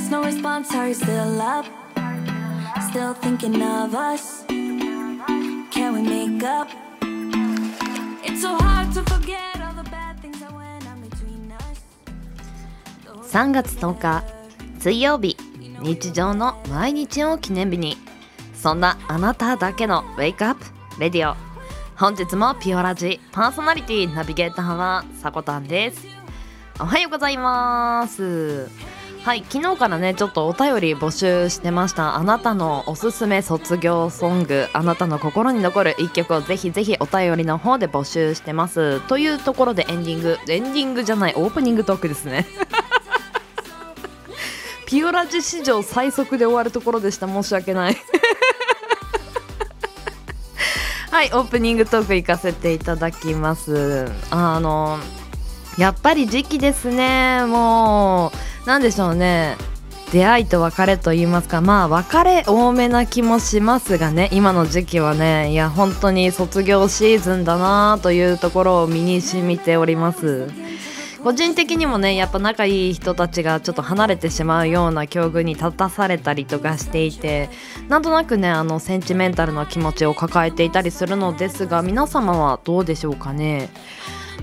text, no response. Are you still up? Still thinking of us? Can we make up? It's so hard to forget all the bad things that went on between us. 3月10日水曜日日常の毎日を記念日にそんなあなただけのウェイクアップレディオ本日もピオラジパーソナリティナビゲーターはさこたんですおはようございますはい昨日からねちょっとお便り募集してました。あなたのおすすめ卒業ソングあなたの心に残る一曲をぜひぜひお便りの方で募集してます。というところでエンディングエンディングじゃないオープニングトークですね。ピオラジ史上最速で終わるところでした。申し訳ない。はいオープニングトーク行かせていただきます。あのやっぱり時期ですね。もうなんでしょうね。出会いと別れと言いますか。まあ別れ多めな気もしますがね。今の時期はね。いや本当に卒業シーズンだなというところを身に染みております。個人的にもねやっぱ仲いい人たちがちょっと離れてしまうような境遇に立たされたりとかしていてなんとなくねあのセンチメンタルな気持ちを抱えていたりするのですが皆様はどうでしょうかね。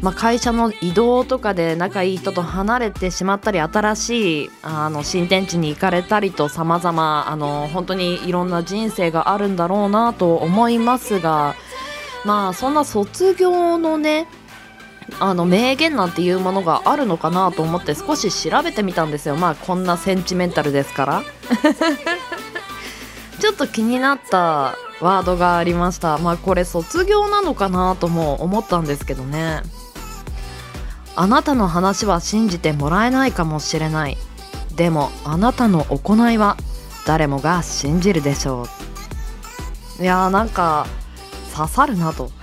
まあ、会社の移動とかで仲いい人と離れてしまったり新しいあの新天地に行かれたりと様々あの本当にいろんな人生があるんだろうなと思いますがまあそんな卒業のねあの名言なんていうものがあるのかなと思って少し調べてみたんですよ。まあこんなセンチメンタルですから。ちょっと気になったワードがありました。まあこれ卒業なのかなとも思ったんですけどねあなたの話は信じてもらえないかもしれない。でもあなたの行いは誰もが信じるでしょう。いやーなんか刺さるなと。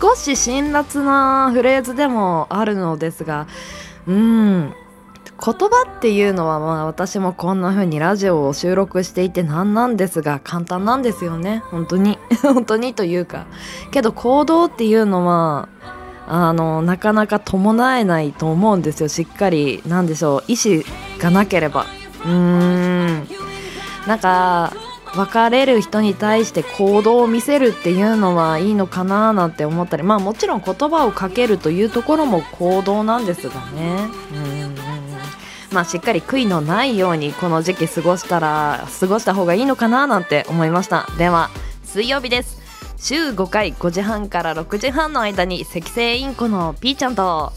少し辛辣なフレーズでもあるのですがうん言葉っていうのはまあ私もこんな風にラジオを収録していてなんなんですが簡単なんですよね。本当に。本当にというか。けど行動っていうのはあのなかなか伴えないと思うんですよ。しっかりなんでしょう。意思がなければ。うーん。なんか別れる人に対して行動を見せるっていうのはいいのかななんて思ったり。まあもちろん言葉をかけるというところも行動なんですがね。うん。まあしっかり悔いのないようにこの時期過ごしたら過ごした方がいいのかななんて思いました。では水曜日です。週5回5時半から6時半の間に赤星インコのピーちゃんと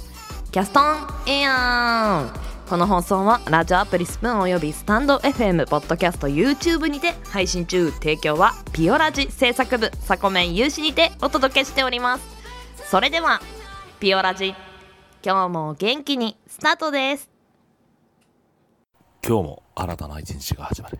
キャストンエアン。この放送はラジオアプリスプーンおよびスタンド FM ポッドキャスト YouTube にて配信中。提供はピオラジ制作部サコメン有志にてお届けしております。それではピオラジ今日も元気に。スタートです今日も新たな一日が始まる。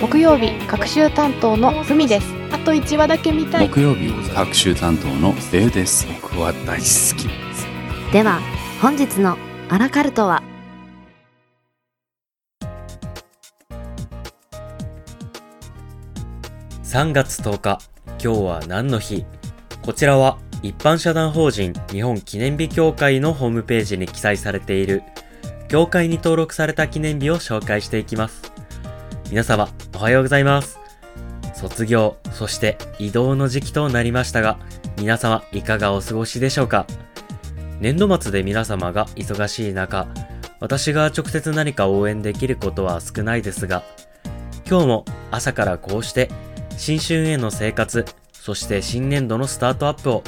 木曜日各週担当のふみです。あと1話だけ見たい。木曜日各週担当のデウです。僕は大好き。ですでは本日のアラカルトは？3月10日今日は何の日？こちらは一般社団法人日本記念日協会のホームページに記載されている協会に登録された記念日を紹介していきます皆様おはようございます。卒業そして移動の時期となりましたが皆様いかがお過ごしでしょうか？年度末で皆様が忙しい中私が直接何か応援できることは少ないですが今日も朝からこうして新春への生活そして新年度のスタートアップを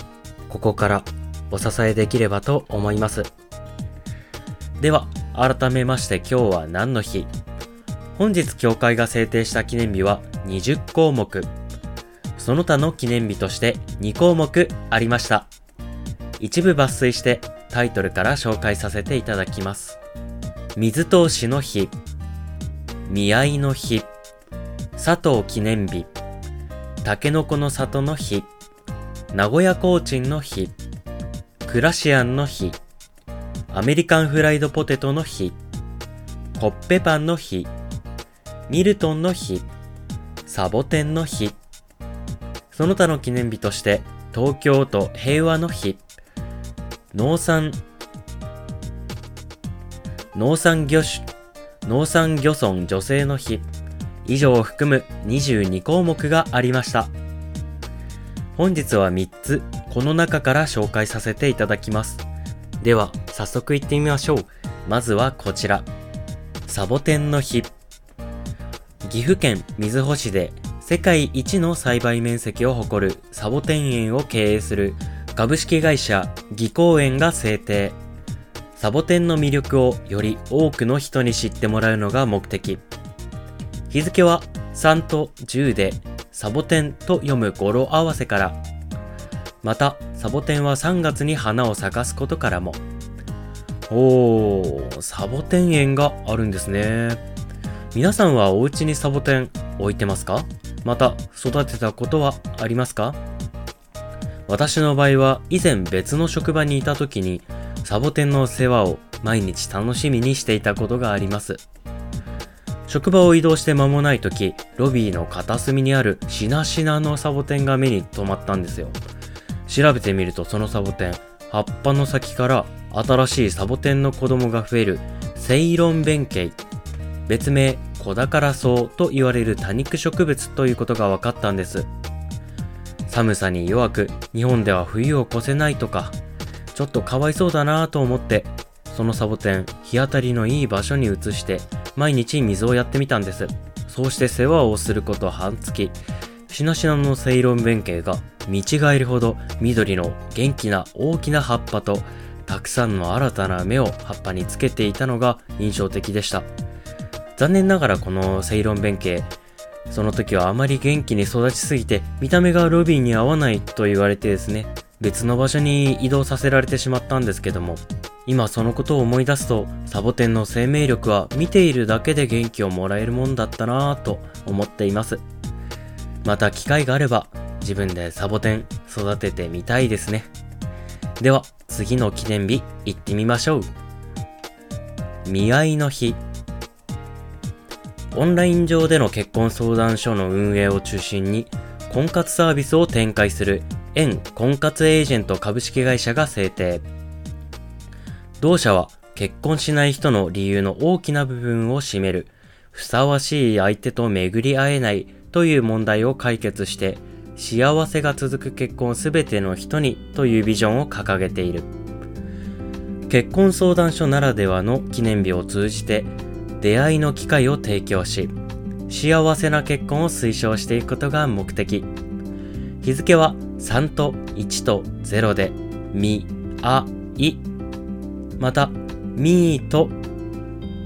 ここからお支えできればと思います。では、改めまして今日は何の日？本日協会が制定した記念日は20項目。その他の記念日として2項目ありました。一部抜粋してタイトルから紹介させていただきます。水通しの日、見合いの日、佐藤記念日、タケノコの里の日、名古屋コーチンの日、クラシアンの日、アメリカンフライドポテトの日、コッペパンの日、ミルトンの日、サボテンの日、その他の記念日として東京都平和の日、農産、農産魚種、農産漁村女性の日、以上を含む22項目がありました。本日は3つ、この中から紹介させていただきます。では、早速行ってみましょう。まずはこちら。サボテンの日。岐阜県瑞穂市で世界一の栽培面積を誇るサボテン園を経営する株式会社技工園が制定。サボテンの魅力をより多くの人に知ってもらうのが目的。日付は3と10でサボテンと読む語呂合わせから。また、サボテンは3月に花を咲かすことからも。おー、サボテン園があるんですね。皆さんはお家にサボテン置いてますか？また、育てたことはありますか？私の場合は以前別の職場にいた時にサボテンの世話を毎日楽しみにしていたことがあります。職場を移動して間もない時、ロビーの片隅にあるしなしなのサボテンが目に留まったんですよ。調べてみるとそのサボテン、葉っぱの先から新しいサボテンの子供が増えるセイロン弁慶、別名小宝草と言われる多肉植物ということが分かったんです。寒さに弱く、日本では冬を越せないとか、ちょっとかわいそうだなぁと思って、そのサボテン、日当たりのいい場所に移して、毎日水をやってみたんです。そうして世話をすること半月、しなしなのセイロン弁慶が見違えるほど緑の元気な大きな葉っぱと、たくさんの新たな芽を葉っぱにつけていたのが印象的でした。残念ながらこのセイロン弁慶、その時はあまり元気に育ちすぎて見た目がロビーに合わないと言われてですね、別の場所に移動させられてしまったんですけども、今そのことを思い出すと、サボテンの生命力は見ているだけで元気をもらえるもんだったなぁと思っています。また機会があれば、自分でサボテン育ててみたいですね。では、次の記念日行ってみましょう。見合いの日。オンライン上での結婚相談所の運営を中心に、婚活サービスを展開する円婚活エージェント株式会社が制定。同社は結婚しない人の理由の大きな部分を占める、ふさわしい相手と巡り合えないという問題を解決して、幸せが続く結婚すべての人にというビジョンを掲げている。結婚相談所ならではの記念日を通じて、出会いの機会を提供し、幸せな結婚を推奨していくことが目的。日付は3と1と0で、み、あ、い。また、みーと、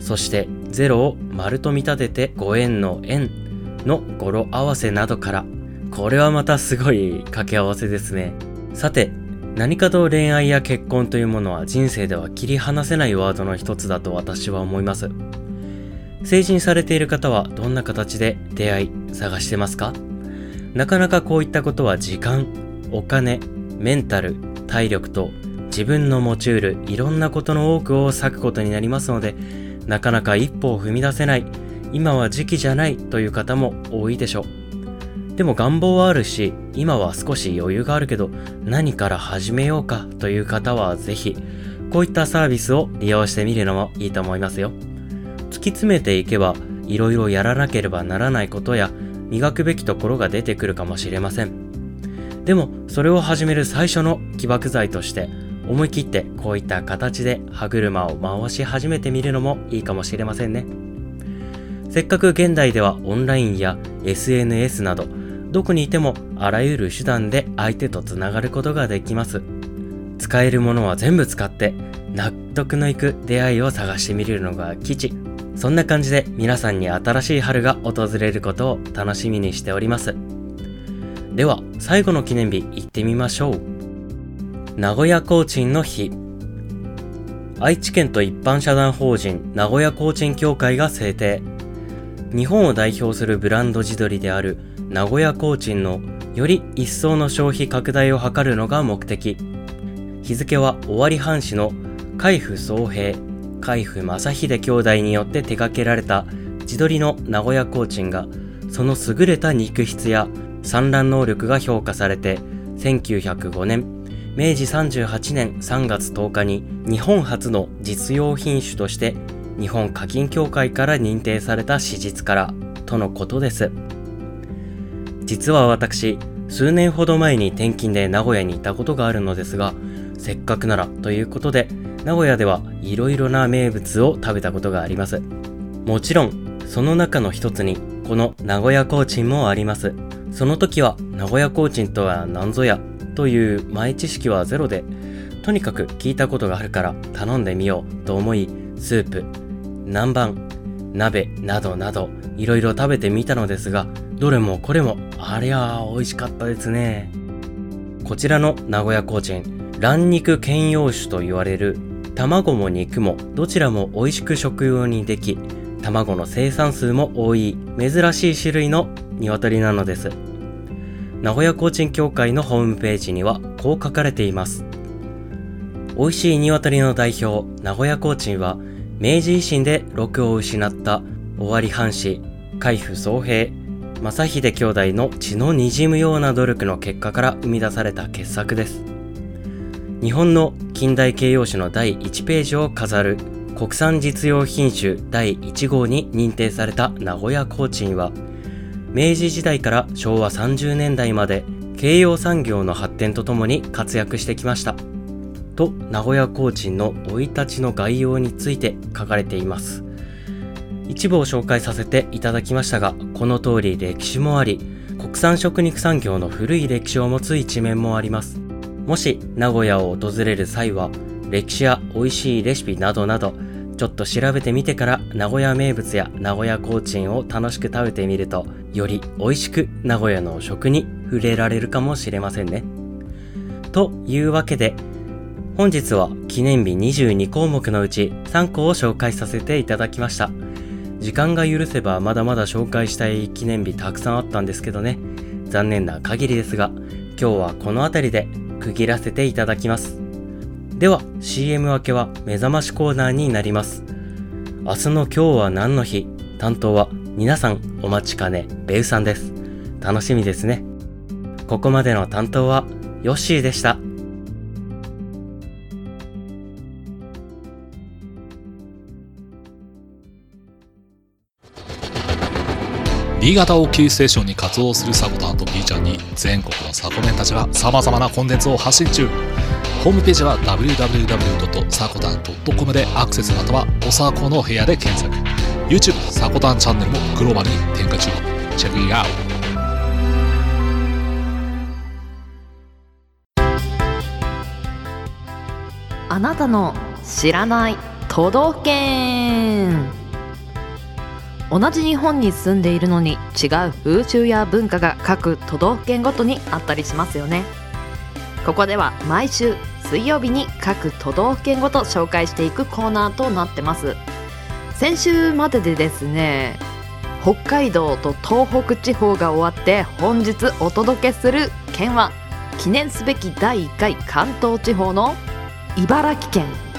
そして0を丸と見立ててご縁の縁の語呂合わせなどから、これはまたすごい掛け合わせですね。さて、何かと恋愛や結婚というものは人生では切り離せないワードの一つだと私は思います。成人されている方はどんな形で出会い探してますか？なかなかこういったことは時間、お金、メンタル、体力と自分の持ち得るいろんなことの多くを割くことになりますので、なかなか一歩を踏み出せない、今は時期じゃないという方も多いでしょう。でも願望はあるし、今は少し余裕があるけど、何から始めようかという方はぜひ、こういったサービスを利用してみるのもいいと思いますよ。き詰めていけば、いろいろやらなければならないことや、磨くべきところが出てくるかもしれません。でも、それを始める最初の起爆剤として、思い切ってこういった形で歯車を回し始めてみるのもいいかもしれませんね。せっかく現代ではオンラインや SNS など、どこにいてもあらゆる手段で相手とつながることができます。使えるものは全部使って納得のいく出会いを探してみるのが吉そんな感じで皆さんに新しい春が訪れることを楽しみにしております。では最後の記念日行ってみましょう。名古屋コーチンの日。愛知県と一般社団法人名古屋コーチン協会が制定。日本を代表するブランド地鶏である名古屋コーチンのより一層の消費拡大を図るのが目的。日付は尾張藩士の海部総平。海部正秀兄弟によって手掛けられた地鶏の名古屋コーチンがその優れた肉質や産卵能力が評価されて1905年明治38年3月10日に日本初の実用品種として日本課金協会から認定された史実からとのことです。実は私数年ほど前に転勤で名古屋に行ったことがあるのですがせっかくならということで名古屋ではいろいろな名物を食べたことがあります。もちろんその中の一つにこの名古屋コーチンもあります。その時は名古屋コーチンとは何ぞやという前知識はゼロでとにかく聞いたことがあるから頼んでみようと思いスープ南蛮鍋などなどいろいろ食べてみたのですがどれもこれもありゃ美味しかったですね。こちらの名古屋コーチン卵肉兼用種と言われる卵も肉もどちらも美味しく食用にでき卵の生産数も多い珍しい種類の鶏なのです。名古屋コーチン協会のホームページにはこう書かれています。美味しい鶏の代表名古屋コーチンは明治維新で禄を失った尾張藩士海部総平正秀兄弟の血の滲むような努力の結果から生み出された傑作です。日本の近代形容詞の第1ページを飾る。国産実用品種第1号に認定された名古屋コーチンは明治時代から昭和30年代まで京葉産業の発展とともに活躍してきました。と名古屋コーチンの生い立ちの概要について書かれています。一部を紹介させていただきましたがこの通り歴史もあり国産食肉産業の古い歴史を持つ一面もあります。もし名古屋を訪れる際は歴史や美味しいレシピなどなどちょっと調べてみてから名古屋名物や名古屋コーチンを楽しく食べてみるとより美味しく名古屋の食に触れられるかもしれませんね。というわけで本日は記念日22項目のうち3個を紹介させていただきました。時間が許せばまだまだ紹介したい記念日たくさんあったんですけどね。残念な限りですが今日はこの辺りで区切らせていただきます。では CM 明けは目覚ましコーナーになります。明日の今日は何の日？担当は皆さんお待ちかねベウさんです。楽しみですね。ここまでの担当はヨッシーでした。新潟をキーステーションに活動するサコタンと B ちゃんに全国のサコメンたちが様々なコンテンツを発信中。ホームページは www.sakotan.com でアクセスまたはおさこの部屋で検索。YouTube サコタンチャンネルもグローバルに展開中。チェックイアウト。あなたの知らない都道府県。同じ日本に住んでいるのに違う風習や文化が各都道府県ごとにあったりしますよね。ここでは毎週水曜日に各都道府県ごと紹介していくコーナーとなってます。先週まででですね北海道と東北地方が終わって本日お届けする県は記念すべき第1回関東地方の茨城県。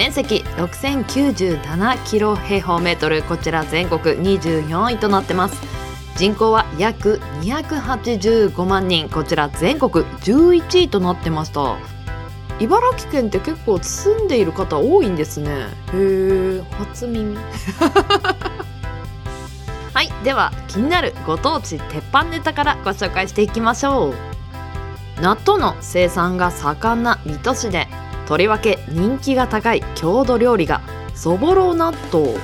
面積6097キロ平方メートル。こちら全国24位となってます。人口は約285万人。こちら全国11位となってました。茨城県って結構住んでいる方多いんですね。へえ初耳。はいでは気になるご当地鉄板ネタからご紹介していきましょう。納豆の生産が盛んな水戸市でとりわけ人気が高い郷土料理がそぼろ納豆。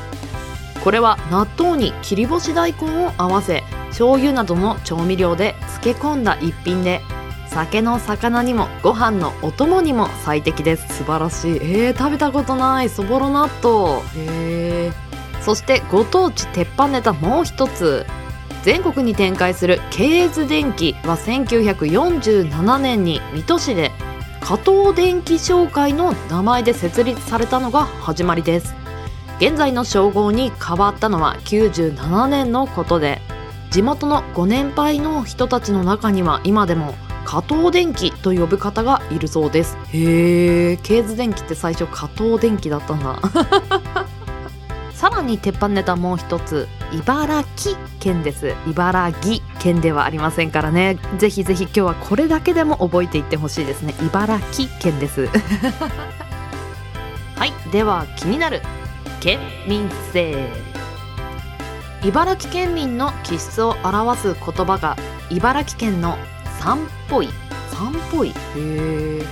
これは納豆に切り干し大根を合わせ醤油などの調味料で漬け込んだ一品で酒の魚にもご飯のお供にも最適です。素晴らしい。えー、食べたことない。そぼろ納豆。へえそしてご当地鉄板ネタもう一つ。全国に展開するケーズ電機は1947年に水戸市で加藤電機商会の名前で設立されたのが始まりです。現在の称号に変わったのは97年のことで地元のご年配の人たちの中には今でも加藤電機と呼ぶ方がいるそうです。へえケーズ電機って最初加藤電機だったんだ。さらに鉄板ネタもう一つ茨城県です。茨城県ではありませんからね。ぜひぜひ今日はこれだけでも覚えていってほしいですね。茨城県です。はい。では気になる県民性。茨城県民の気質を表す言葉が茨城県の「さんっぽい」「さんっぽい」へえ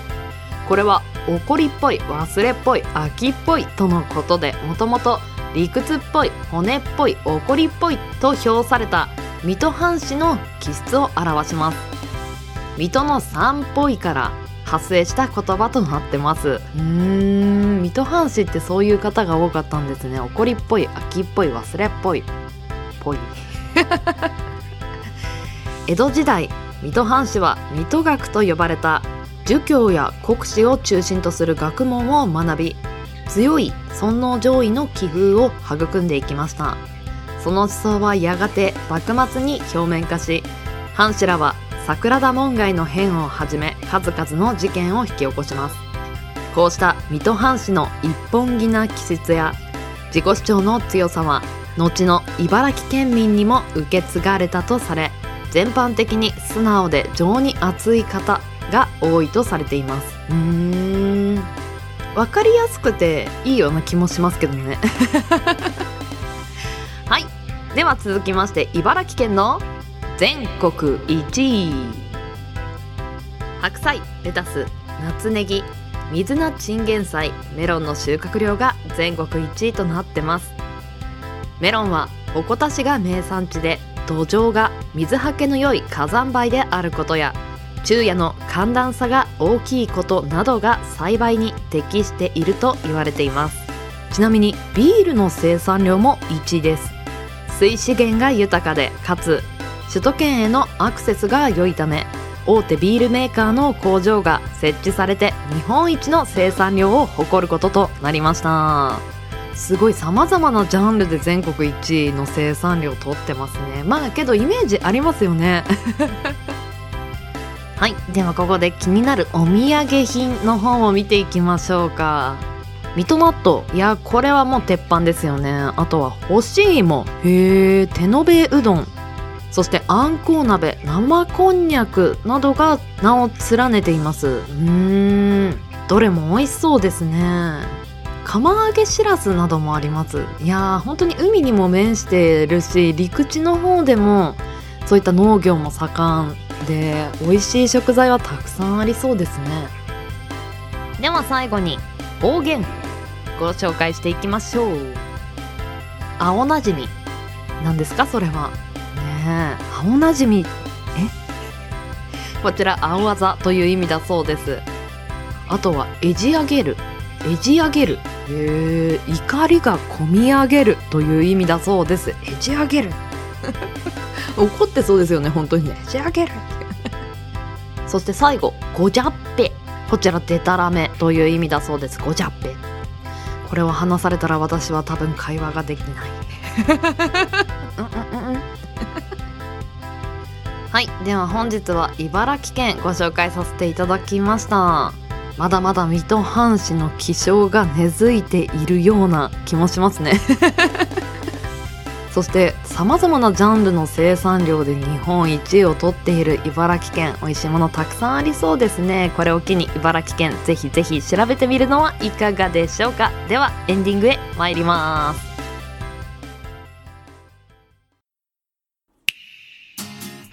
これは怒りっぽい忘れっぽい秋っぽいとのことでもともと理屈っぽい骨っぽい怒りっぽいと評された水戸藩士の気質を表します。水戸の「さんっぽい」から発生した言葉となってます。うーん。水戸藩士ってそういう方が多かったんですね。怒りっぽい秋っぽい忘れっぽいぽい。江戸時代水戸藩士は水戸学と呼ばれた儒教や国史を中心とする学問を学び強い尊王攘夷の気風を育んでいきました。その思想はやがて幕末に表面化し藩士らは桜田門外の変をはじめ数々の事件を引き起こします。こうした水戸藩士の一本気な気質や自己主張の強さは後の茨城県民にも受け継がれたとされ全般的に素直で情に熱い方が多いとされています。うーん。分かりやすくていいような気もしますけどね。はい。では続きまして茨城県の全国1位。白菜レタス夏ネギ水菜チンゲン菜メロンの収穫量が全国1位となってます。メロンは鉾田市が名産地で土壌が水はけの良い火山灰であることや昼夜の寒暖差が大きいことなどが栽培に適していると言われています。ちなみにビールの生産量も1位です。水資源が豊かでかつ首都圏へのアクセスが良いため大手ビールメーカーの工場が設置されて日本一の生産量を誇ることとなりました。すごい様々なジャンルで全国1位の生産量を取ってますね。まあけどイメージありますよね。はいではここで気になるお土産品の方を見ていきましょうか。水戸納豆いやこれはもう鉄板ですよね。あとは干し芋。へえ手延べうどん。そしてあんこう鍋。生こんにゃく。などが名を連ねています。うーん。どれも美味しそうですね。釜揚げしらすなどもあります。いやー本当に海にも面しているし陸地の方でもそういった農業も盛ん。で美味しい食材はたくさんありそうですね。では最後に方言ご紹介していきましょう。青なじみ何ですか？それは。ねえ青なじみえ？こちら青あざという意味だそうです。あとはえじ上げるえじ上げるへえ怒りがこみ上げるという意味だそうです。えじ上げる 怒ってそうですよね本当に。ねえじ上げるそして最後ごじゃっぺ。こちらデタラメという意味だそうです。ごじゃっぺ。これを話されたら私は多分会話ができない。うんうんうんうんはいでは本日は茨城県ご紹介させていただきました。まだまだ水戸藩士の気性が根付いているような気もしますねそしてさまざまなジャンルの生産量で日本一位を取っている茨城県。美味しいものたくさんありそうですね。これを機に茨城県ぜひぜひ調べてみるのはいかがでしょうか。ではエンディングへ参ります。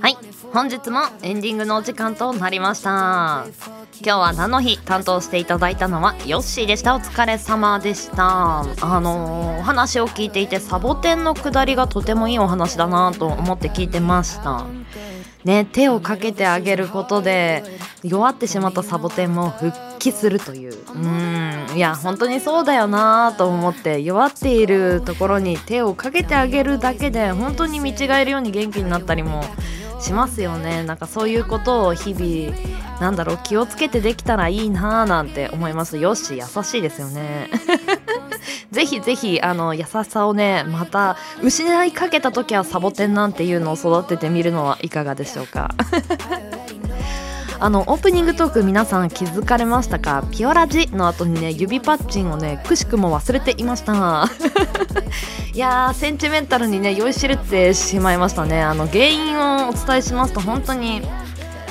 はい本日もエンディングのお時間となりました。今日は何の日担当していただいたのはヨッシーでした。お疲れ様でした。あのーお話を聞いていてサボテンのくだりがとてもいいお話だなと思って聞いてました。ね手をかけてあげることで弱ってしまったサボテンも復帰するという。うん。いや本当にそうだよなと思って弱っているところに手をかけてあげるだけで本当に見違えるように元気になったりもしますよね。なんかそういうことを日々なんだろう気をつけてできたらいいなーなんて思います。よし優しいですよね。ぜひぜひあの優しさをねまた失いかけた時はサボテンなんていうのを育ててみるのはいかがでしょうかあのオープニングトーク皆さん気づかれましたか？ピオラジの後にね指パッチンをねくしくも忘れていました。いやーセンチメンタルにね酔いしれてしまいましたね。あの原因をお伝えしますと本当に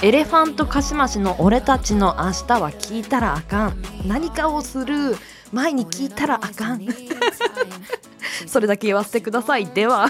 エレファントカシマシの俺たちの明日は聞いたらあかん。何かをする前に聞いたらあかん。それだけ言わせてください。では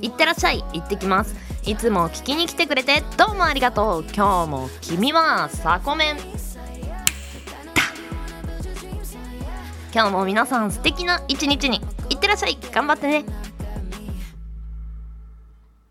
いってらっしゃい。行ってきます。いつも聞きに来てくれてどうもありがとう。今日も君はサコメン。だ今日も皆さん素敵な一日に。いってらっしゃい。頑張ってね。